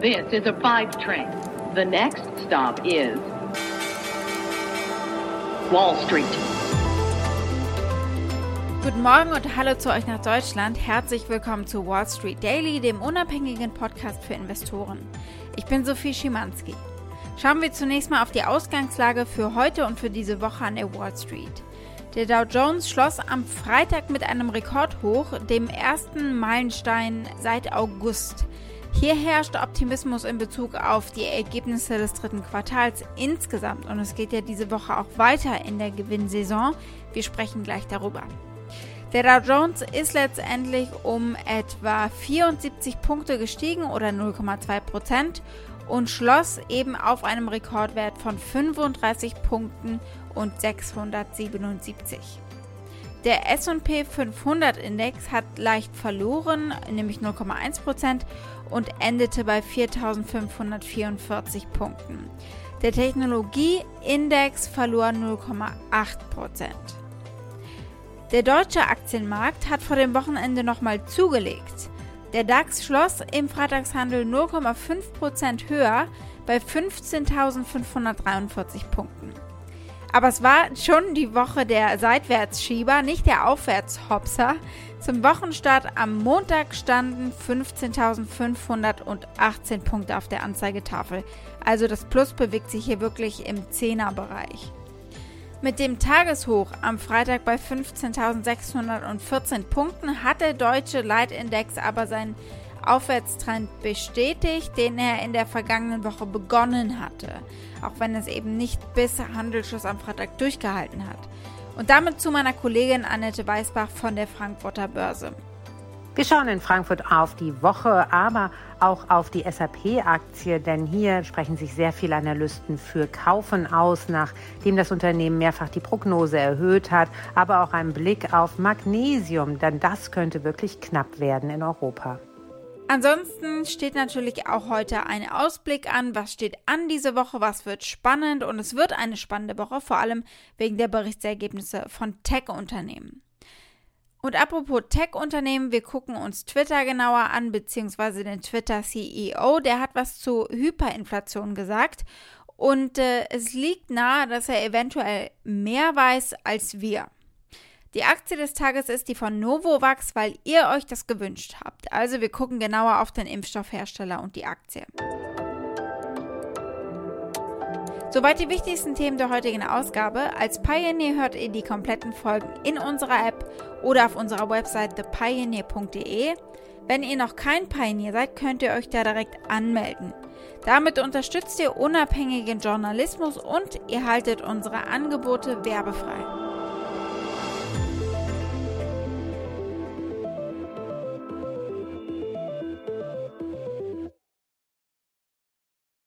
This is a five train. The next stop is Wall Street. Guten Morgen und hallo zu euch nach Deutschland. Herzlich willkommen zu Wall Street Daily, dem unabhängigen Podcast für Investoren. Ich bin Sophie Schimanski. Schauen wir zunächst mal auf die Ausgangslage für heute und für diese Woche an der Wall Street. Der Dow Jones schloss am Freitag mit einem Rekordhoch, dem ersten Meilenstein seit August. Hier herrscht Optimismus in Bezug auf die Ergebnisse des dritten Quartals insgesamt und es geht ja diese Woche auch weiter in der Gewinnsaison. Wir sprechen gleich darüber. Der Dow Jones ist letztendlich um etwa 74 Punkte gestiegen oder 0,2 Prozent und schloss eben auf einem Rekordwert von 35 Punkten und 677. Der SP 500 Index hat leicht verloren, nämlich 0,1% und endete bei 4544 Punkten. Der Technologieindex verlor 0,8%. Der deutsche Aktienmarkt hat vor dem Wochenende nochmal zugelegt. Der DAX schloss im Freitagshandel 0,5% höher bei 15.543 Punkten. Aber es war schon die Woche der Seitwärtsschieber, nicht der Aufwärtshopser. Zum Wochenstart am Montag standen 15.518 Punkte auf der Anzeigetafel. Also das Plus bewegt sich hier wirklich im Zehnerbereich. Mit dem Tageshoch am Freitag bei 15.614 Punkten hat der deutsche Leitindex aber seinen Aufwärtstrend bestätigt, den er in der vergangenen Woche begonnen hatte, auch wenn es eben nicht bis Handelsschluss am Freitag durchgehalten hat. Und damit zu meiner Kollegin Annette Weißbach von der Frankfurter Börse. Wir schauen in Frankfurt auf die Woche, aber auch auf die SAP-Aktie, denn hier sprechen sich sehr viele Analysten für Kaufen aus, nachdem das Unternehmen mehrfach die Prognose erhöht hat, aber auch ein Blick auf Magnesium, denn das könnte wirklich knapp werden in Europa. Ansonsten steht natürlich auch heute ein Ausblick an, was steht an diese Woche, was wird spannend und es wird eine spannende Woche, vor allem wegen der Berichtsergebnisse von Tech-Unternehmen. Und apropos Tech-Unternehmen, wir gucken uns Twitter genauer an, beziehungsweise den Twitter-CEO, der hat was zu Hyperinflation gesagt und äh, es liegt nahe, dass er eventuell mehr weiß als wir. Die Aktie des Tages ist die von Novavax, weil ihr euch das gewünscht habt. Also wir gucken genauer auf den Impfstoffhersteller und die Aktie. Soweit die wichtigsten Themen der heutigen Ausgabe. Als Pioneer hört ihr die kompletten Folgen in unserer App oder auf unserer Website thepioneer.de. Wenn ihr noch kein Pioneer seid, könnt ihr euch da direkt anmelden. Damit unterstützt ihr unabhängigen Journalismus und ihr haltet unsere Angebote werbefrei.